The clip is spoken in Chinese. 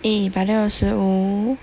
一百六十五